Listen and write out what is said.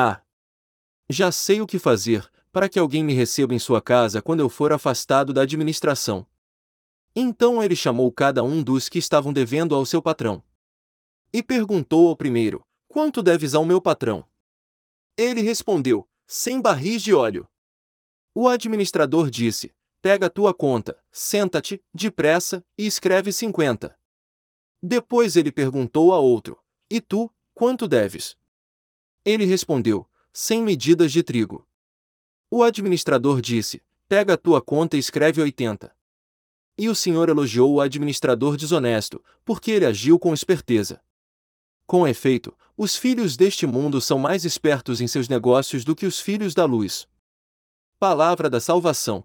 Ah! Já sei o que fazer, para que alguém me receba em sua casa quando eu for afastado da administração. Então ele chamou cada um dos que estavam devendo ao seu patrão. E perguntou ao primeiro: Quanto deves ao meu patrão? Ele respondeu: Cem barris de óleo. O administrador disse: Pega a tua conta, senta-te, depressa, e escreve cinquenta. Depois ele perguntou a outro: E tu, quanto deves? Ele respondeu: Cem medidas de trigo. O administrador disse: Pega a tua conta e escreve oitenta. E o senhor elogiou o administrador desonesto, porque ele agiu com esperteza. Com efeito, os filhos deste mundo são mais espertos em seus negócios do que os filhos da luz. Palavra da Salvação.